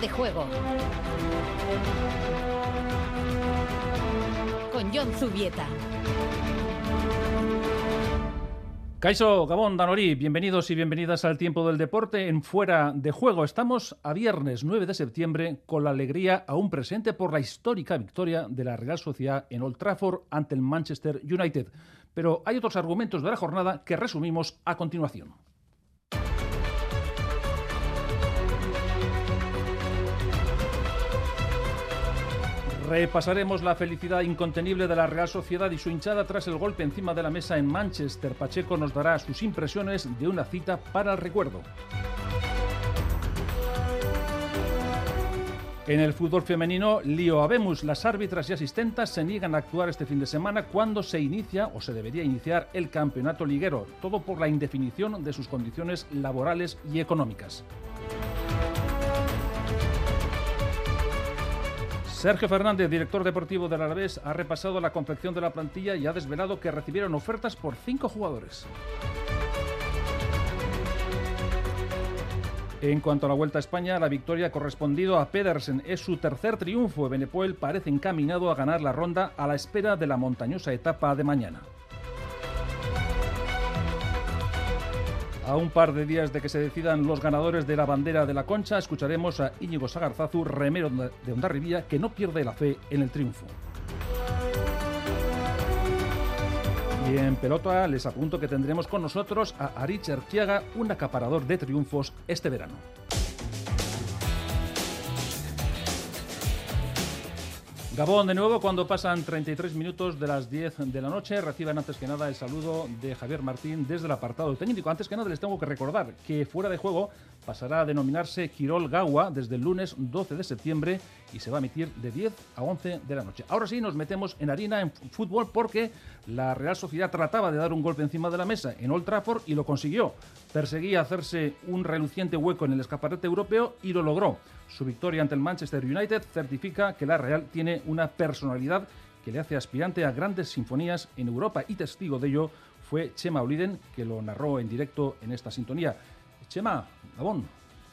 de juego. Con John Zubieta. Caiso, Gabón, Danori, bienvenidos y bienvenidas al tiempo del deporte en Fuera de Juego. Estamos a viernes 9 de septiembre con la alegría aún presente por la histórica victoria de la Real Sociedad en Old Trafford ante el Manchester United. Pero hay otros argumentos de la jornada que resumimos a continuación. Repasaremos la felicidad incontenible de la Real Sociedad y su hinchada tras el golpe encima de la mesa en Manchester. Pacheco nos dará sus impresiones de una cita para el recuerdo. En el fútbol femenino, lío habemos. Las árbitras y asistentes se niegan a actuar este fin de semana cuando se inicia o se debería iniciar el campeonato liguero, todo por la indefinición de sus condiciones laborales y económicas. Sergio Fernández, director deportivo del Alavés, ha repasado la confección de la plantilla y ha desvelado que recibieron ofertas por cinco jugadores. En cuanto a la Vuelta a España, la victoria ha correspondido a Pedersen. Es su tercer triunfo. Benepoel parece encaminado a ganar la ronda a la espera de la montañosa etapa de mañana. A un par de días de que se decidan los ganadores de la bandera de la Concha, escucharemos a Íñigo Sagarzazu, remero de Ondarribía, que no pierde la fe en el triunfo. Y en pelota les apunto que tendremos con nosotros a Arich Erquiaga, un acaparador de triunfos este verano. Gabón de nuevo cuando pasan 33 minutos de las 10 de la noche. Reciban antes que nada el saludo de Javier Martín desde el apartado técnico. Antes que nada les tengo que recordar que fuera de juego pasará a denominarse Quirol Gawa desde el lunes 12 de septiembre y se va a emitir de 10 a 11 de la noche. Ahora sí nos metemos en harina en fútbol porque la Real Sociedad trataba de dar un golpe encima de la mesa en Old Trafford y lo consiguió. Perseguía hacerse un reluciente hueco en el escaparate europeo y lo logró. Su victoria ante el Manchester United certifica que la Real tiene una personalidad que le hace aspirante a grandes sinfonías en Europa y testigo de ello fue Chema Oliden, que lo narró en directo en esta sintonía. Chema, Gabón,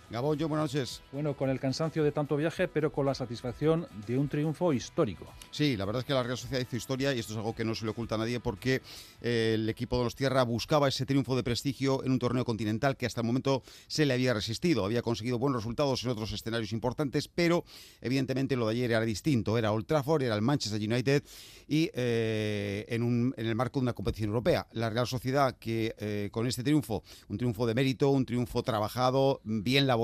Gabón, yo buenas noches. Bueno, con el cansancio de tanto viaje, pero con la satisfacción de un triunfo histórico. Sí, la verdad es que la Real Sociedad hizo historia y esto es algo que no se le oculta a nadie porque eh, el equipo de los Tierra buscaba ese triunfo de prestigio en un torneo continental que hasta el momento se le había resistido. Había conseguido buenos resultados en otros escenarios importantes, pero evidentemente lo de ayer era distinto. Era Old Trafford, era el Manchester United y eh, en, el marco de una competición europea. La Real Sociedad que eh, con este triunfo, un triunfo de mérito, un triunfo trabajado, bien la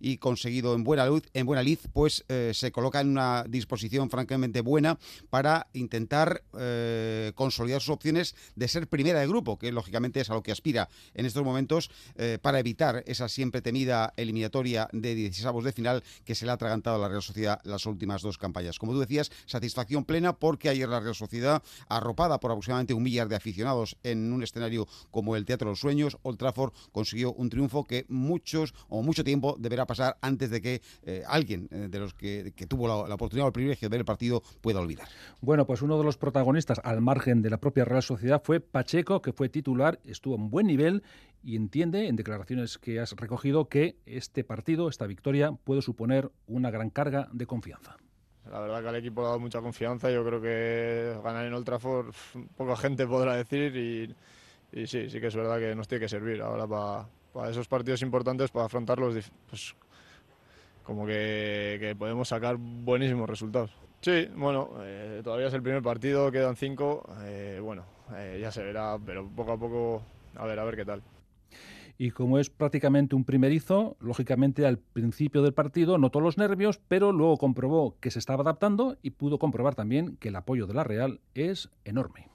y conseguido en buena luz, en buena lid, pues eh, se coloca en una disposición francamente buena para intentar eh, consolidar sus opciones de ser primera de grupo, que lógicamente es a lo que aspira en estos momentos eh, para evitar esa siempre temida eliminatoria de 16 de final que se le ha atragantado a la Real Sociedad las últimas dos campañas. Como tú decías, satisfacción plena porque ayer la Real Sociedad, arropada por aproximadamente un millar de aficionados en un escenario como el Teatro de los Sueños, Old Trafford consiguió un triunfo que muchos o mucho tiempo deberá pasar antes de que eh, alguien eh, de los que, tuvo la, oportunidad o el privilegio de ver el partido pueda olvidar. Bueno, pues uno de los protagonistas al margen de la propia Real Sociedad fue Pacheco, que fue titular, estuvo en buen nivel y entiende en declaraciones que has recogido que este partido, esta victoria, puede suponer una gran carga de confianza. La verdad que al equipo ha dado mucha confianza. Yo creo que ganar en Old Trafford poca gente podrá decir y, y sí, sí que es verdad que nos tiene que servir ahora para para esos partidos importantes, para afrontarlos, pues, como que, podemos sacar buenísimos resultados. Sí, bueno, eh, todavía es el primer partido, quedan cinco, eh, bueno, eh, ya se verá, pero poco a poco, a ver, a ver qué tal. Y como es prácticamente un primerizo, lógicamente al principio del partido notó los nervios, pero luego comprobó que se estaba adaptando y pudo comprobar también que el apoyo de la Real es enorme.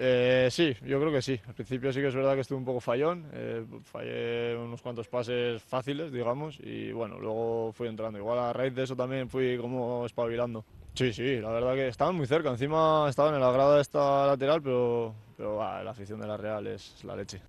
Eh, sí, yo creo que sí. Al principio sí que es verdad que estuve un poco fallón, eh, fallé unos cuantos pases fáciles, digamos, y bueno, luego fui entrando. Igual a raíz de eso también fui como espabilando. Sí, sí, la verdad que estaban muy cerca. Encima estaban en la grada esta lateral, pero, pero la afición de la Real es la leche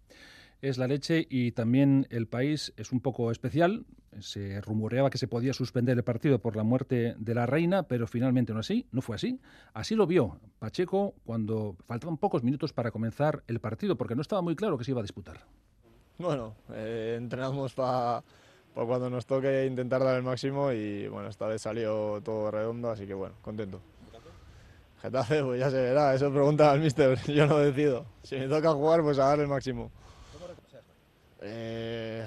es la leche y también el país es un poco especial. Se rumoreaba que se podía suspender el partido por la muerte de la reina, pero finalmente no así, no fue así. Así lo vio Pacheco cuando faltaban pocos minutos para comenzar el partido, porque no estaba muy claro que se iba a disputar. Bueno, eh, entrenamos para para cuando nos toque intentar dar el máximo y bueno, esta vez salió todo redondo, así que bueno, contento. Getafe, pues ya se verá, eso pregunta al mister, yo no decido. Si me toca jugar, pues a dar el máximo. Eh,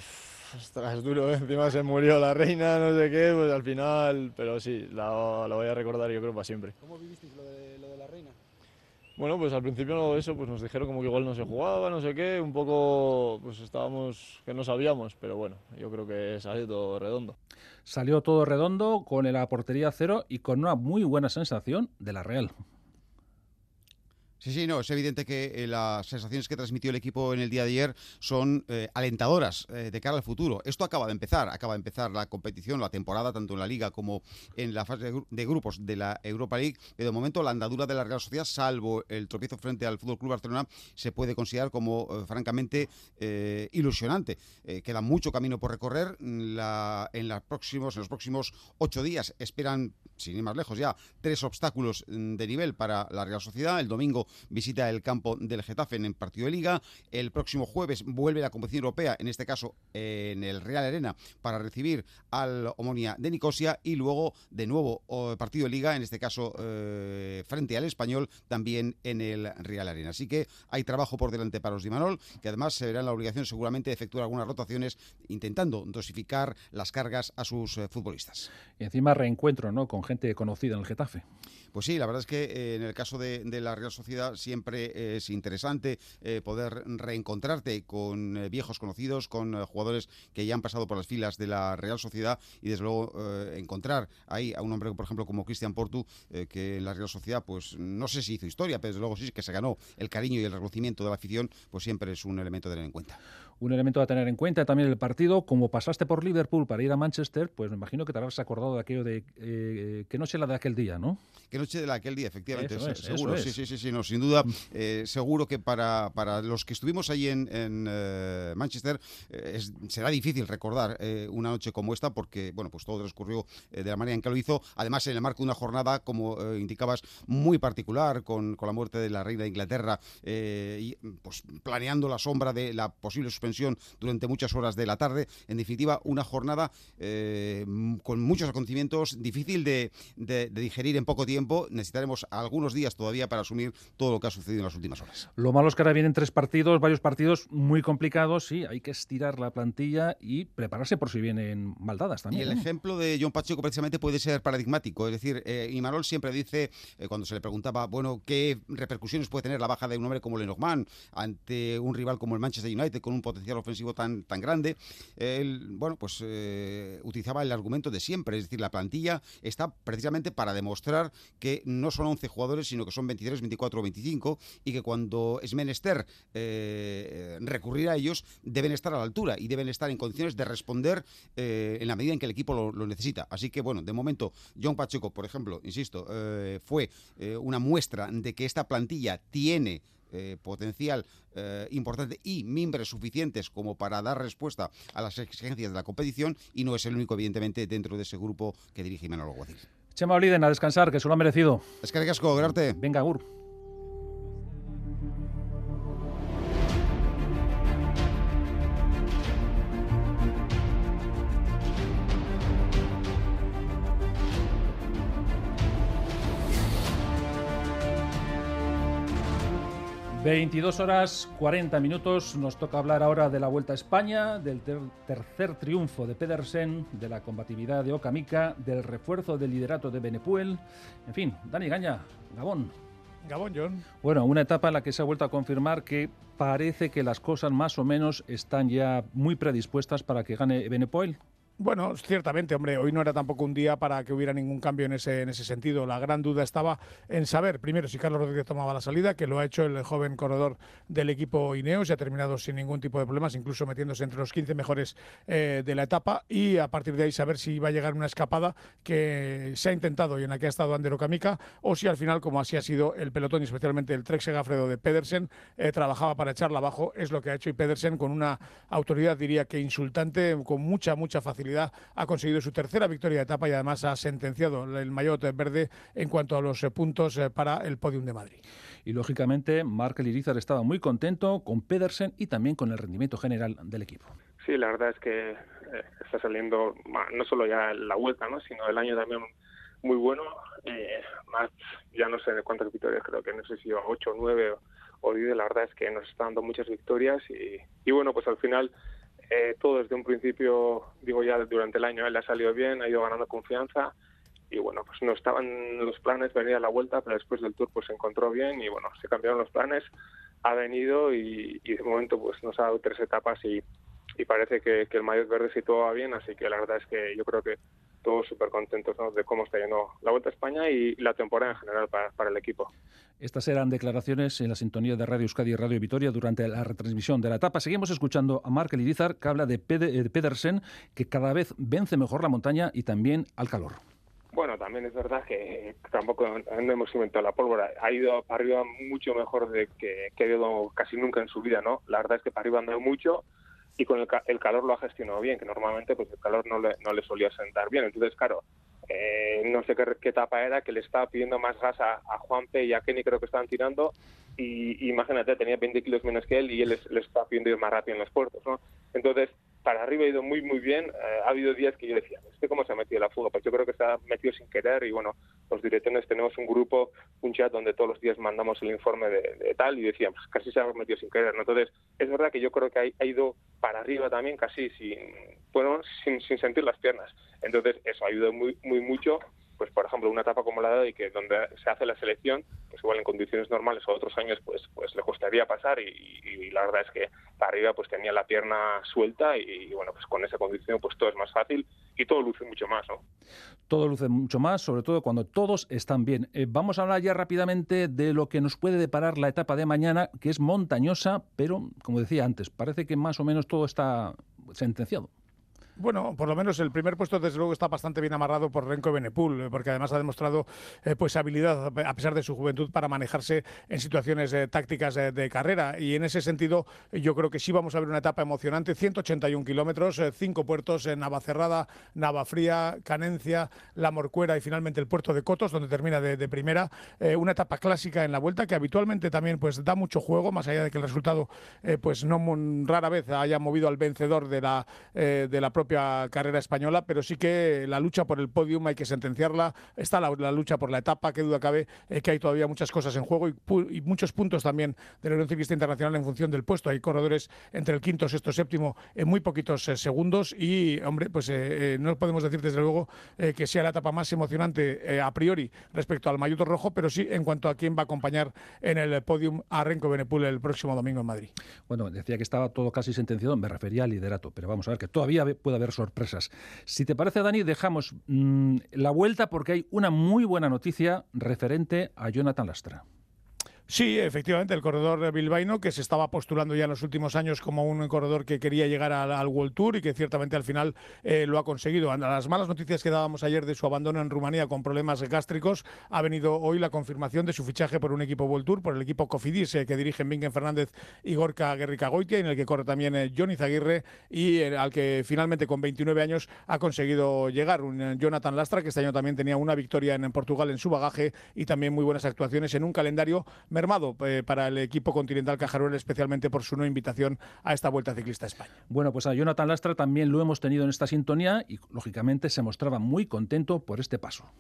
ostras, duro, ¿eh? encima se murió la reina, no sé qué, pues al final, pero sí, la, la voy a recordar yo creo para siempre. ¿Cómo vivisteis lo de, lo de la reina? Bueno, pues al principio eso, pues nos dijeron como que igual no se jugaba, no sé qué, un poco, pues estábamos que no sabíamos, pero bueno, yo creo que salió todo redondo. Salió todo redondo con la portería cero y con una muy buena sensación de la Real. Sí, sí, no, es evidente que eh, las sensaciones que transmitió el equipo en el día de ayer son eh, alentadoras eh, de cara al futuro. Esto acaba de empezar, acaba de empezar la competición, la temporada, tanto en la Liga como en la fase de, gru- de grupos de la Europa League. De momento la andadura de la Real Sociedad, salvo el tropiezo frente al Fútbol Club Barcelona, se puede considerar como francamente ilusionante. Queda mucho camino por recorrer. La- en, próximos, en los próximos ocho días esperan, sin ir más lejos ya, tres obstáculos mm, de nivel para la Real Sociedad. El domingo visita el campo del Getafe en el partido de Liga. El próximo jueves vuelve la competición europea, en este caso en el Real Arena, para recibir al Omonia de Nicosia. Y luego, de nuevo, partido de Liga, en este caso eh, frente al Español, también en el Real Arena. Así que hay trabajo por delante para los de Imanol, que además se verán la obligación seguramente de efectuar algunas rotaciones, intentando dosificar las cargas a sus eh, futbolistas. Y encima reencuentro ¿no? con gente conocida en el Getafe. Pues sí, la verdad es que eh, en el caso de, de la Real Sociedad siempre es interesante eh, poder reencontrarte con eh, viejos conocidos, con jugadores que ya han pasado por las filas de la Real Sociedad y desde luego encontrar ahí a un hombre, por ejemplo, como Cristian Portu, que en la Real Sociedad, pues no sé si hizo historia, pero desde luego sí que se ganó el cariño y el reconocimiento de la afición, pues siempre es un elemento a tener en cuenta. Un elemento a tener en cuenta también el partido, como pasaste por Liverpool para ir a Manchester, pues me imagino que te habrás acordado de aquello de eh, que noche la de aquel día, ¿no? Qué noche de la aquel día, efectivamente, Eso se- es, seguro, eso sí, es. sí, sí, sí, no, sin duda, eh, seguro que para, para los que estuvimos allí en, en, eh, Manchester eh, es- será difícil recordar una noche como esta porque, bueno, pues todo transcurrió de la manera en que lo hizo, además en el marco de una jornada, como indicabas, muy particular, con, con la muerte de la reina de Inglaterra, y pues planeando la sombra de la posible suspensión durante muchas horas de la tarde, en definitiva, una jornada eh, con muchos acontecimientos, difícil de, de- de digerir en poco tiempo. Necesitaremos algunos días todavía para asumir todo lo que ha sucedido en las últimas horas. Lo malo es que ahora vienen tres partidos, varios partidos muy complicados, sí, hay que estirar la plantilla y prepararse por si vienen maldadas Y también. el ¿no? ejemplo de John Pacheco precisamente puede ser paradigmático. Es decir, eh, Imanol siempre dice, eh, cuando se le preguntaba, bueno, qué repercusiones puede tener la baja de un hombre como Lenormand ante un rival como el Manchester United con un potencial ofensivo tan, tan grande, él, bueno, pues eh, utilizaba el argumento de siempre. Es decir, la plantilla está precisamente para demostrar que no son 11 jugadores, sino que son 23, 24 o 25 y que cuando es menester eh, recurrir a ellos, deben estar a la altura y deben estar en condiciones de responder eh, en la medida en que el equipo lo, lo necesita. Así que, bueno, de momento, John Pacheco, por ejemplo, insisto, fue una muestra de que esta plantilla tiene eh, potencial eh, importante y mimbres suficientes como para dar respuesta a las exigencias de la competición y no es el único, evidentemente, dentro de ese grupo que dirige Imanol Alguacil. Chema Oliden a descansar, que se lo ha merecido. Es que Grarte. Venga, Gur. ...22 horas 40 minutos... ...nos toca hablar ahora de la Vuelta a España... ...del ter- tercer triunfo de Pedersen... ...de la combatividad de Okamica... ...del refuerzo del liderato de Benepuel... ...en fin, Dani Gaña, Gabón... Gabón, John. Bueno, una etapa en la que se ha vuelto a confirmar que parece que las cosas más o menos están ya muy predispuestas para que gane Benepoel. Bueno, ciertamente, hombre, hoy no era tampoco un día para que hubiera ningún cambio en ese, en ese sentido. La gran duda estaba en saber, primero, si Carlos Rodríguez tomaba la salida, que lo ha hecho el joven corredor del equipo Ineos y ha terminado sin ningún tipo de problemas, incluso metiéndose entre los 15 mejores eh, de la etapa, y a partir de ahí saber si va a llegar una escapada que se ha intentado y en la que ha estado Ander Okamica, o si al final, como así ha sido el pelotón y especialmente el Trek Segafredo de Pedersen, eh, trabajaba para echarla abajo, es lo que ha hecho y Pedersen con una autoridad, diría que insultante, con mucha, mucha facilidad ha conseguido su tercera victoria de etapa y además ha sentenciado el maillot verde en cuanto a los eh, puntos eh, para el podium de Madrid. Y lógicamente, Mark Lirizar estaba muy contento con Pedersen y también con el rendimiento general del equipo. Sí, la verdad es que eh, está saliendo no solo ya la vuelta, ¿no? sino el año también muy bueno. Eh, más, ya no sé de cuántas victorias, creo que no sé si 8 o 9 o 10. La verdad es que nos está dando muchas victorias y, y bueno, pues al final eh, todo desde un principio, digo ya durante el año, él ha salido bien, ha ido ganando confianza y bueno, pues no estaban los planes venir a la vuelta, pero después del Tour pues se encontró bien y bueno, se cambiaron los planes, ha venido y, de momento pues nos ha dado tres etapas y, y parece que, el mayor verde va bien, así que la verdad es que yo creo que todos súper contentos de cómo está yendo la Vuelta a España y la temporada en general para, para, el equipo. Estas eran declaraciones en la sintonía de Radio Euskadi y Radio Vitoria durante la retransmisión de la etapa. Seguimos escuchando a Mark Elidizar, que habla de Pedersen, que cada vez vence mejor la montaña y también al calor. Bueno, también es verdad que tampoco no hemos inventado la pólvora. Ha ido para arriba mucho mejor de que, que ha ido casi nunca en su vida, ¿no? La verdad es que para arriba ha andado mucho y con el, el, calor lo ha gestionado bien, que normalmente pues el calor no le, no le solía sentar bien. Entonces, claro, eh, no sé qué, qué, etapa era, que le estaba pidiendo más gas a, a Juanpe y a Kenny, creo que estaban tirando, y, imagínate, tenía 20 kilos menos que él y él les, les estaba pidiendo ir más rápido en los puertos, ¿no? Entonces, para arriba ha ido muy, muy bien. Eh, ha habido días que yo decía, ¿este cómo se ha metido la fuga? Pues yo creo que se ha metido sin querer y bueno, los directores tenemos un grupo, un chat donde todos los días mandamos el informe de, tal y decíamos, casi se ha metido sin querer. ¿no? Entonces, es verdad que yo creo que ha, ha ido para arriba también casi sin, bueno, sin, sin sentir las piernas. Entonces, eso ha ayudado muy, muy mucho pues por ejemplo una etapa como la de hoy que donde se hace la selección pues igual en condiciones normales o otros años pues pues le costaría pasar y, la verdad es que arriba pues tenía la pierna suelta y, y, bueno pues con esa condición pues todo es más fácil y todo luce mucho más ¿no? todo luce mucho más sobre todo cuando todos están bien eh, vamos a hablar ya rápidamente de lo que nos puede deparar la etapa de mañana que es montañosa pero como decía antes parece que más o menos todo está sentenciado bueno, por lo menos el primer puesto desde luego está bastante bien amarrado por Renko Benepul, porque además ha demostrado eh, pues habilidad a pesar de su juventud para manejarse en situaciones eh, tácticas eh, de carrera. Y en ese sentido yo creo que sí vamos a ver una etapa emocionante, 181 kilómetros, eh, cinco puertos en Navacerrada, Navafría, Canencia, La Morcuera y finalmente el puerto de Cotos donde termina de, de primera, eh, una etapa clásica en la vuelta que habitualmente también pues da mucho juego más allá de que el resultado eh, pues no rara vez haya movido al vencedor de la de la propia carrera española, pero sí que la lucha por el podium hay que sentenciarla. Está la, lucha por la etapa, que duda cabe eh, que hay todavía muchas cosas en juego y, y, muchos puntos también de la Unión Ciclista Internacional en función del puesto. Hay corredores entre el quinto, sexto, séptimo en muy poquitos eh, segundos y, hombre, pues eh, eh, no podemos decir desde luego que sea la etapa más emocionante a priori respecto al Mayuto Rojo, pero sí en cuanto a quién va a acompañar en el podium a Renko Benepul el próximo domingo en Madrid. Bueno, decía que estaba todo casi sentenciado, me refería al liderato, pero vamos a ver que todavía puede haber sorpresas. Si te parece, Dani, dejamos mmm, la vuelta porque hay una muy buena noticia referente a Jonathan Lastra. Sí, efectivamente, el corredor bilbaíno que se estaba postulando ya en los últimos años como un corredor que quería llegar al, World Tour y que ciertamente al final eh, lo ha conseguido. A las malas noticias que dábamos ayer de su abandono en Rumanía con problemas gástricos, ha venido hoy la confirmación de su fichaje por un equipo World Tour, por el equipo Cofidis, eh, que dirigen Bingen Fernández y Gorka Goitia, en el que corre también eh, Johnny Zaguirre y al que finalmente con 29 años ha conseguido llegar. Un Jonathan Lastra, que este año también tenía una victoria en Portugal en su bagaje y también muy buenas actuaciones en un calendario mermado eh, para el equipo continental Cajaruel, especialmente por su no invitación a esta Vuelta Ciclista a España. Bueno, pues a Jonathan Lastra también lo hemos tenido en esta sintonía y, lógicamente, se mostraba muy contento por este paso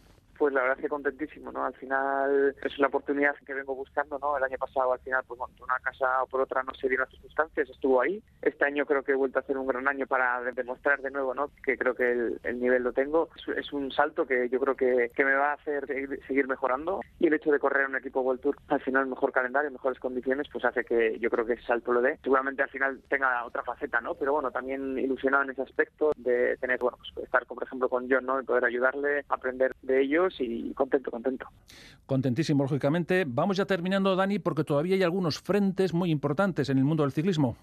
pues la verdad es que contentísimo, ¿no? Al final es la oportunidad que vengo buscando, ¿no? El año pasado al final, pues bueno, por una casa o por otra no se dieron las circunstancias, estuvo ahí. Este año creo que he vuelto a hacer un gran año para demostrar de nuevo, ¿no? Que creo que el, el nivel lo tengo. Es, es, un salto que yo creo que, que me va a hacer seguir mejorando y el hecho de correr en un equipo World Tour al final mejor calendario, mejores condiciones, pues hace que yo creo que ese salto lo dé. Seguramente al final tenga otra faceta, ¿no? Pero bueno, también ilusionado en ese aspecto de tener, bueno, pues estar, por ejemplo, con John, ¿no? Y poder ayudarle, aprender de ellos y contento, contento. Contentísimo, lógicamente. Vamos ya terminando, Dani, porque todavía hay algunos frentes muy importantes en el mundo del ciclismo.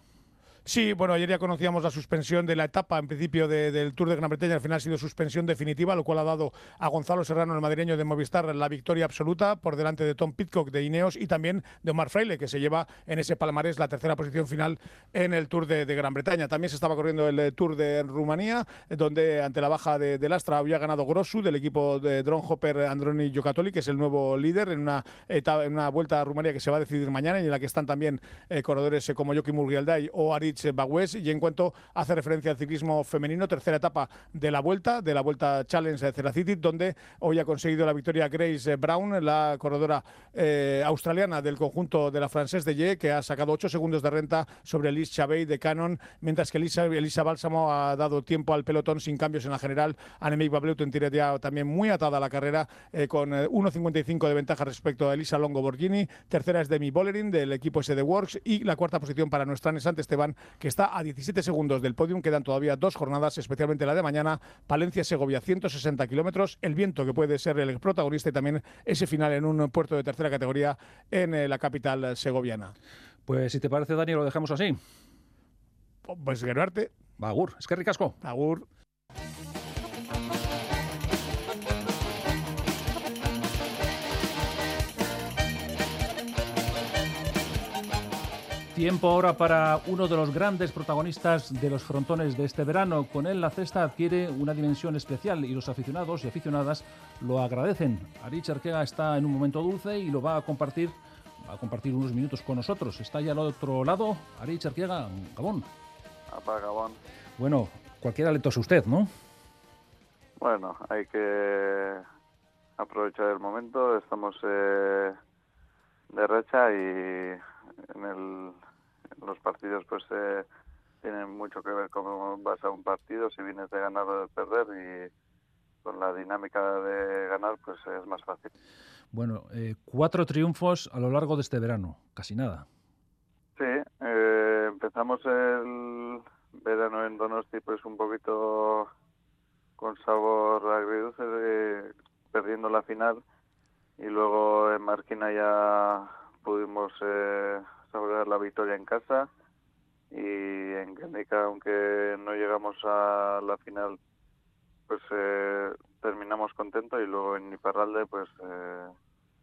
Sí, bueno, ayer ya conocíamos la suspensión de la etapa, en principio, de, del Tour de Gran Bretaña. Al final ha sido suspensión definitiva, lo cual ha dado a Gonzalo Serrano, el madrileño de Movistar, la victoria absoluta por delante de Tom Pitcock de Ineos y también de Omar Fraile, que se lleva en ese palmarés la tercera posición final en el Tour de, Gran Bretaña. También se estaba corriendo el eh, Tour de Rumanía, donde ante la baja de, Lastra había ganado Grossu del equipo de Dron Hopper Androni Giocattoli, que es el nuevo líder en una, etapa, en una vuelta a Rumanía que se va a decidir mañana y en la que están también eh, corredores eh, como Joaquim Murrialday o Aritz Beach Bagués. Y en cuanto hace referencia al ciclismo femenino, tercera etapa de la vuelta, de la Vuelta Challenge de Ceracity, donde hoy ha conseguido la victoria Grace Brown, la corredora eh, australiana del conjunto de la Française de Ye, que ha sacado 8 segundos de renta sobre Elise Chabey de Canon, mientras que Elisa, Elisa Bálsamo ha dado tiempo al pelotón sin cambios en la general. Annemiek Bableuten tiene ya también muy atada a la carrera eh, con 1.55 de ventaja respecto a Elisa Longo Borghini. Tercera es Demi Bollerin del equipo SD Works y la cuarta posición para nuestra Nesante Esteban, que está a 17 segundos del podium. Quedan todavía dos jornadas, especialmente la de mañana. Palencia-Segovia, 160 kilómetros. El viento que puede ser el protagonista y también ese final en un puerto de tercera categoría en eh, la capital segoviana. Pues si te parece, Dani, lo dejamos así. Pues Gerarte. Agur, es que ricasco. Agur. Tiempo ahora para uno de los grandes protagonistas de los frontones de este verano. Con él la cesta adquiere una dimensión especial y los aficionados y aficionadas lo agradecen. Arich Arquega está en un momento dulce y lo va a compartir, va a compartir unos minutos con nosotros. Está ya al otro lado. Arich Arquega, Gabón. Apa, Gabón. Bueno, cualquiera le tose usted, ¿no? Bueno, hay que aprovechar el momento. Estamos eh, de recha y en el los partidos pues eh, tienen mucho que ver cómo vas a un partido, si vienes de ganar o de perder y con la dinámica de ganar pues es más fácil. Bueno, eh, cuatro triunfos a lo largo de este verano, casi nada. Sí, eh, empezamos el verano en Donosti pues un poquito con sabor agridulce, perdiendo la final y luego en Marquina ya pudimos saborear la victoria en casa y en Guernica, aunque no llegamos a la final, pues eh, terminamos contentos y luego en Iparralde pues eh,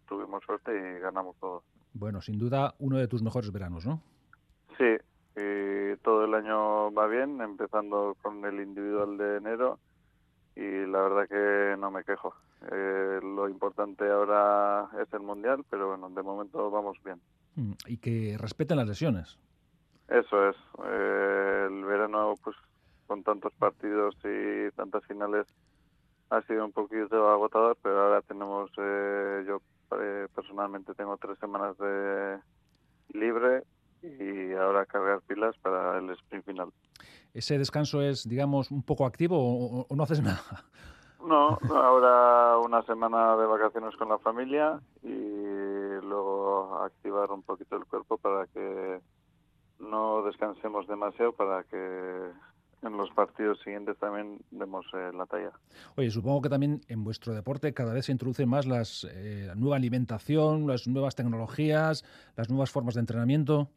tuvimos suerte y ganamos todo. Bueno, sin duda uno de tus mejores veranos, ¿no? Sí, y todo el año va bien, empezando con el individual de enero y la verdad que no me quejo. Eh, lo importante ahora es el mundial, pero bueno, de momento vamos bien. Mm, y que respeten las lesiones. Eso es. Eh, el verano, pues con tantos partidos y tantas finales, ha sido un poquito agotador, pero ahora tenemos, eh, yo eh, personalmente tengo tres semanas de libre y ahora cargar pilas para el sprint final. ¿Ese descanso es, digamos, un poco activo o, o no haces nada? No, ahora una semana de vacaciones con la familia y luego activar un poquito el cuerpo para que no descansemos demasiado para que en los partidos siguientes también demos eh, la talla. Oye, supongo que también en vuestro deporte cada vez se introduce más las, eh, la nueva alimentación, las nuevas tecnologías, las nuevas formas de entrenamiento.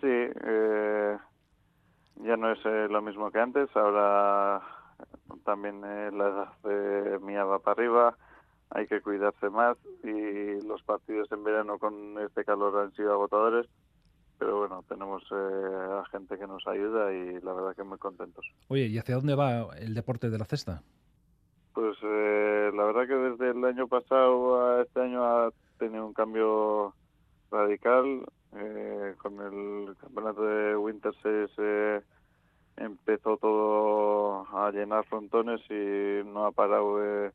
Sí, eh, ya no es eh, lo mismo que antes. Ahora también eh, la edad mía va para arriba, hay que cuidarse más y los partidos en verano con este calor han sido agotadores pero bueno, tenemos eh, a gente que nos ayuda y la verdad que muy contentos. Oye, ¿y hacia dónde va el deporte de la cesta? Pues eh, la verdad que desde el año pasado a este año ha tenido un cambio radical. Eh, con el campeonato de Winter Series eh, empezó todo a llenar frontones y no ha parado eh,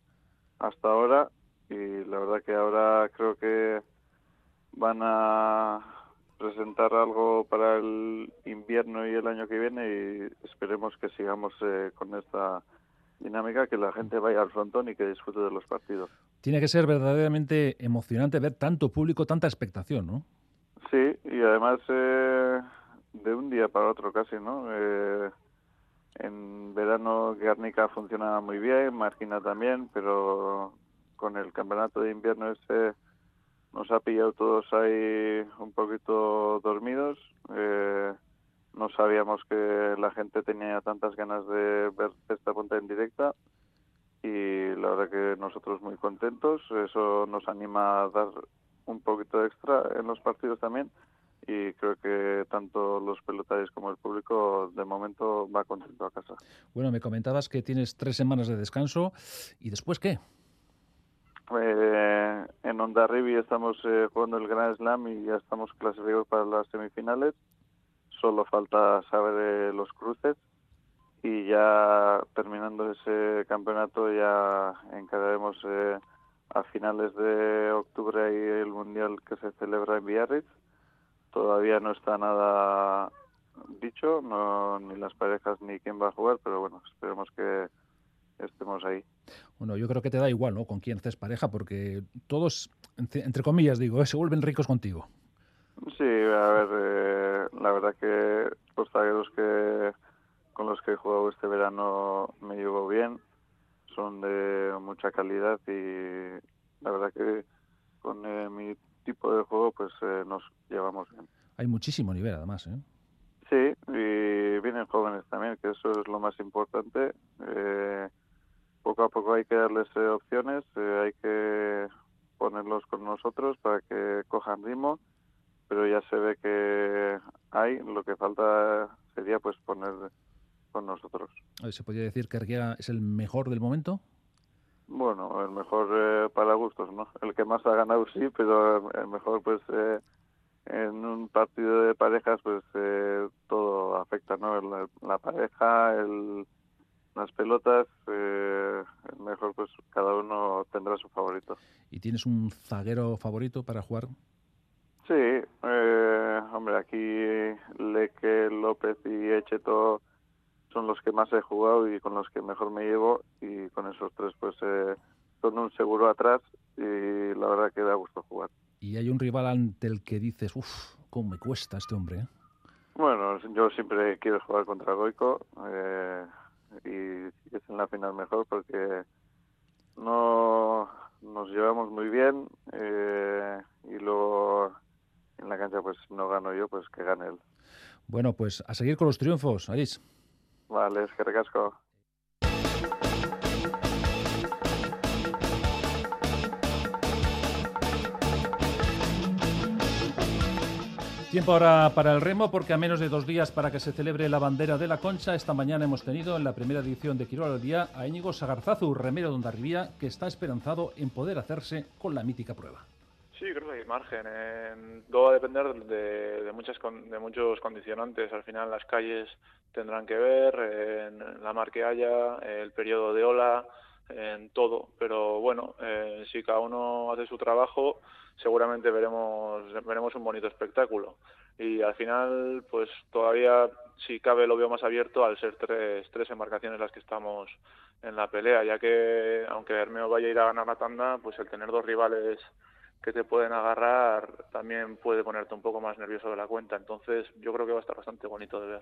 hasta ahora. Y la verdad que ahora creo que van a presentar algo para el invierno y el año que viene y esperemos que sigamos eh, con esta dinámica, que la gente vaya al frontón y que disfrute de los partidos. Tiene que ser verdaderamente emocionante ver tanto público, tanta expectación, ¿no? Sí, y además eh, de un día para otro casi, ¿no? Eh, en verano Guernica funcionaba muy bien, Marquina también, pero con el campeonato de invierno ese nos ha pillado todos ahí un poquito dormidos. Eh, no sabíamos que la gente tenía tantas ganas de ver esta punta en directa y la verdad que nosotros muy contentos. Eso nos anima a dar un poquito extra en los partidos también y creo que tanto los pelotarios como el público de momento va contento a casa. Bueno, me comentabas que tienes tres semanas de descanso y después qué? Eh, en Ondarribi estamos eh, jugando el Grand Slam y ya estamos clasificados para las semifinales. solo falta saber los cruces y ya terminando ese campeonato ya encararemos eh, a finales de octubre ahí el mundial que se celebra en Biarritz. Todavía no está nada dicho, no, ni las parejas ni quién va a jugar, pero bueno, esperemos que estemos ahí. Bueno, yo creo que te da igual, ¿no? Con quién haces pareja, porque todos, entre comillas digo, ¿eh? se vuelven ricos contigo. Sí, a ver, eh, la verdad que los zagueros que con los que he jugado este verano me llevo bien, son de mucha calidad y la verdad que con eh, mi tipo de juego pues eh, nos llevamos bien. Hay muchísimo nivel además, ¿eh? Sí, y vienen jóvenes también, que eso es lo más importante. poco a poco hay que darles opciones, hay que ponerlos con nosotros para que cojan ritmo, pero ya se ve que hay, lo que falta sería pues poner con nosotros. ¿Se podría decir que Arguía es el mejor del momento? Bueno, el mejor eh, para gustos, ¿no? El que más ha ganado sí, pero el mejor pues eh, en un partido de parejas pues eh, todo afecta, ¿no? La, pareja, el, las pelotas, el mejor pues cada uno tendrá su favorito. ¿Y tienes un zaguero favorito para jugar? Sí, hombre, aquí Leque, López y Echeto son los que más he jugado y con los que mejor me llevo y con esos tres pues eh, son un seguro atrás y la verdad que da gusto jugar. ¿Y hay un rival ante el que dices, uff, cómo me cuesta este hombre? Eh"? Bueno, yo siempre quiero jugar contra Goico eh, y es en la final mejor porque no nos llevamos muy bien y luego en la cancha pues no gano yo, pues que gane él. Bueno, pues a seguir con los triunfos, Aris. Vale, es que recasco. Tiempo ahora para el remo, porque a menos de dos días para que se celebre la bandera de la Concha, esta mañana hemos tenido en la primera edición de Quiroga al Día a Íñigo Sagarzazu, remero de Ondarribía, que está esperanzado en poder hacerse con la mítica prueba. Sí, creo que hay margen. todo va a depender de, muchas, de muchos condicionantes. Al final las calles tendrán que ver, en la mar que haya, el periodo de ola, en todo. Pero bueno, eh, si cada uno hace su trabajo, seguramente veremos, veremos un bonito espectáculo. Y al final, pues todavía, si cabe, lo veo más abierto al ser tres, tres embarcaciones las que estamos en la pelea, ya que aunque Hermeo vaya a ir a ganar la tanda, pues el tener dos rivales que te pueden agarrar también puede ponerte un poco más nervioso de la cuenta. Entonces yo creo que va a estar bastante bonito de ver.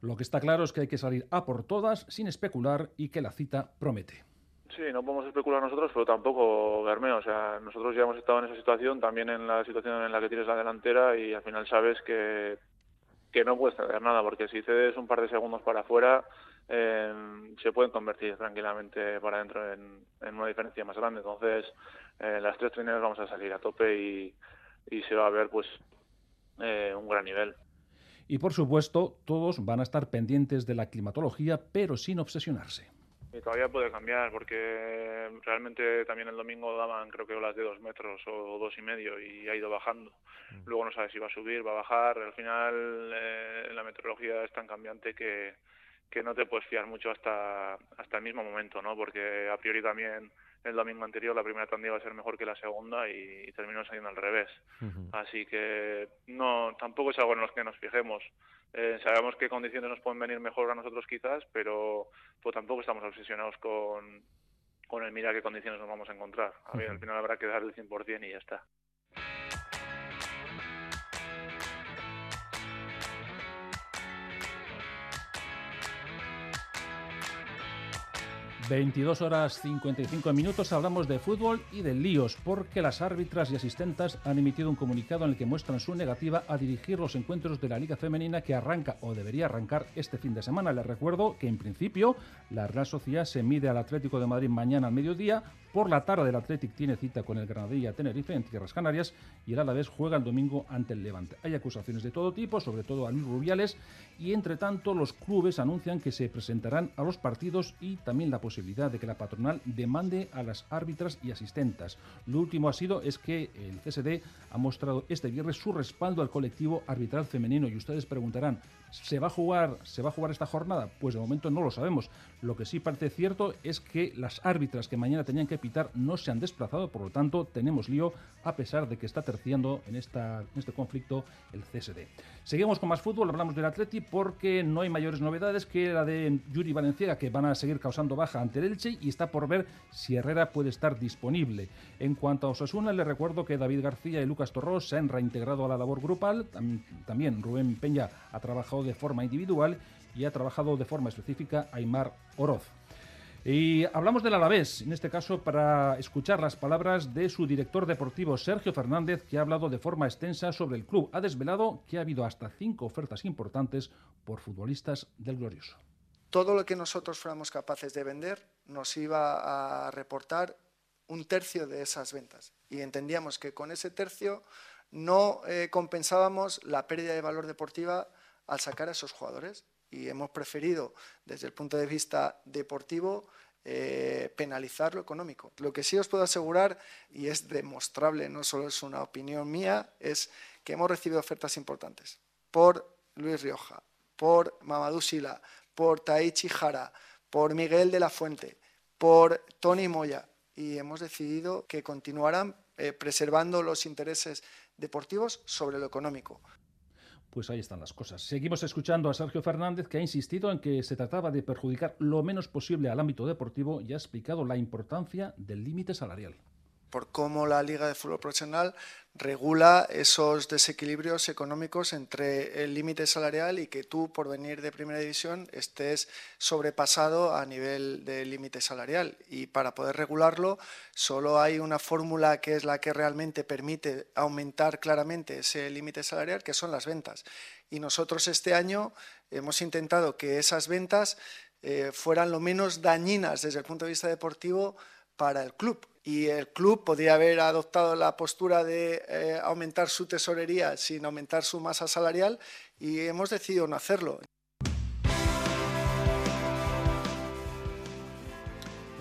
Lo que está claro es que hay que salir a por todas sin especular y que la cita promete. Sí, no podemos especular nosotros, pero tampoco Bermeo. O sea, nosotros ya hemos estado en esa situación, también en la situación en la que tienes la delantera y al final sabes que, que no puedes ceder nada, porque si cedes un par de segundos para afuera, eh, se pueden convertir tranquilamente para adentro en, en, una diferencia más grande. Entonces, eh, las tres trineras vamos a salir a tope y, y se va a ver pues eh, un gran nivel. Y por supuesto, todos van a estar pendientes de la climatología, pero sin obsesionarse. Y todavía puede cambiar, porque realmente también el domingo daban creo que olas de dos metros o dos y medio y ha ido bajando. Mm. Luego no sabe si va a subir, va a bajar. Al final eh, la meteorología es tan cambiante que, que no te puedes fiar mucho hasta, hasta el mismo momento, ¿no? Porque a priori también el domingo anterior la primera tanda iba a ser mejor que la segunda y, terminó saliendo al revés. Así que no, tampoco es algo en lo que nos fijemos. Eh, sabemos qué condiciones nos pueden venir mejor a nosotros quizás, pero pues tampoco estamos obsesionados con, con el mira qué condiciones nos vamos a encontrar. A ver, al final habrá que dar el 100% y ya está. 22 horas 55 minutos hablamos de fútbol y de líos, porque las árbitras y asistentes han emitido un comunicado en el que muestran su negativa a dirigir los encuentros de la Liga Femenina que arranca o debería arrancar este fin de semana. Les recuerdo que en principio la Real Sociedad se mide al Atlético de Madrid mañana al mediodía Por la tarde el Athletic tiene cita con el Granadilla Tenerife en Tierras Canarias y el Alavés juega el domingo ante el Levante. Hay acusaciones de todo tipo, sobre todo a Luis Rubiales, y entre tanto los clubes anuncian que se presentarán a los partidos y también la posibilidad de que la patronal demande a las árbitras y asistentas. Lo último ha sido es que el CSD ha mostrado este viernes su respaldo al colectivo arbitral femenino y ustedes preguntarán, ¿se va a jugar, se va a jugar esta jornada? Pues de momento no lo sabemos. Lo que sí parece cierto es que las árbitras que mañana tenían que pitar no se han desplazado, por lo tanto tenemos lío a pesar de que está terciando en, este conflicto el CSD. Seguimos con más fútbol, hablamos del Atleti porque no hay mayores novedades que la de Yuri Valenciaga que van a seguir causando baja ante el Elche y está por ver si Herrera puede estar disponible. En cuanto a Osasuna, le recuerdo que David García y Lucas Torros se han reintegrado a la labor grupal, también Rubén Peña ha trabajado de forma individual y ha trabajado de forma específica Aymar Oroz. Y hablamos del Alavés, en este caso para escuchar las palabras de su director deportivo Sergio Fernández, que ha hablado de forma extensa sobre el club. Ha desvelado que ha habido hasta cinco ofertas importantes por futbolistas del Glorioso. Todo lo que nosotros fuéramos capaces de vender nos iba a reportar un tercio de esas ventas. Y entendíamos que con ese tercio no eh, compensábamos la pérdida de valor deportiva al sacar a esos jugadores y hemos preferido, desde el punto de vista deportivo, eh, penalizar lo económico. Lo que sí os puedo asegurar, y es demostrable, no solo es una opinión mía, es que hemos recibido ofertas importantes por Luis Rioja, por Mamadou Sila, por Taichi Jara, por Miguel de la Fuente, por Tony Moya, y hemos decidido que continuarán eh, preservando los intereses deportivos sobre lo económico. Pues ahí están las cosas. Seguimos escuchando a Sergio Fernández, que ha insistido en que se trataba de perjudicar lo menos posible al ámbito deportivo y ha explicado la importancia del límite salarial por cómo la Liga de Fútbol Profesional regula esos desequilibrios económicos entre el límite salarial y que tú, por venir de primera división, estés sobrepasado a nivel de límite salarial. Y para poder regularlo, solo hay una fórmula que es la que realmente permite aumentar claramente ese límite salarial, que son las ventas. Y nosotros este año hemos intentado que esas ventas eh, fueran lo menos dañinas desde el punto de vista deportivo para el club y el club podría haber adoptado la postura de eh, aumentar su tesorería sin aumentar su masa salarial y hemos decidido no hacerlo.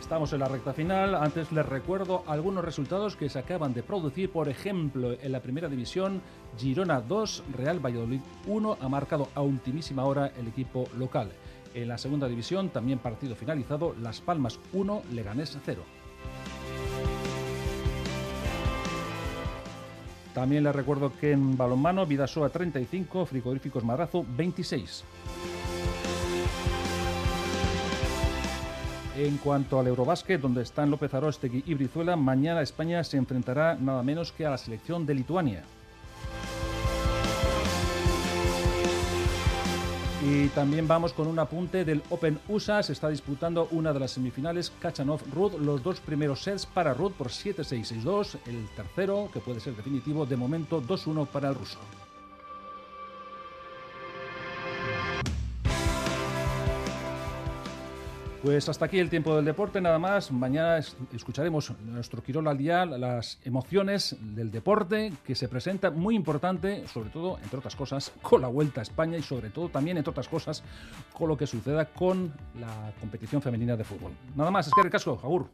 Estamos en la recta final. Antes les recuerdo algunos resultados que se acaban de producir. Por ejemplo, en la primera división, Girona 2, Real Valladolid 1 ha marcado a ultimísima hora el equipo local. En la segunda división, también partido finalizado, Las Palmas 1, Leganés 0. También les recuerdo que en balonmano, Vidasoa 35, Frigoríficos Madrazo 26. En cuanto al Eurobásquet, donde están López Arostegui y Brizuela, mañana España se enfrentará nada menos que a la selección de Lituania. Y también vamos con un apunte del Open USA. Se está disputando una de las semifinales Kachanov-Rudd. Los dos primeros sets para Rudd por 7-6-6-2. El tercero, que puede ser definitivo, de momento 2-1 para el ruso. Pues hasta aquí el tiempo del deporte, nada más. Mañana escucharemos nuestro Quirol al día, las emociones del deporte que se presenta muy importante, sobre todo, entre otras cosas, con la Vuelta a España y sobre todo también, entre otras cosas, con lo que suceda con la competición femenina de fútbol. Nada más, es que el casco, Agur.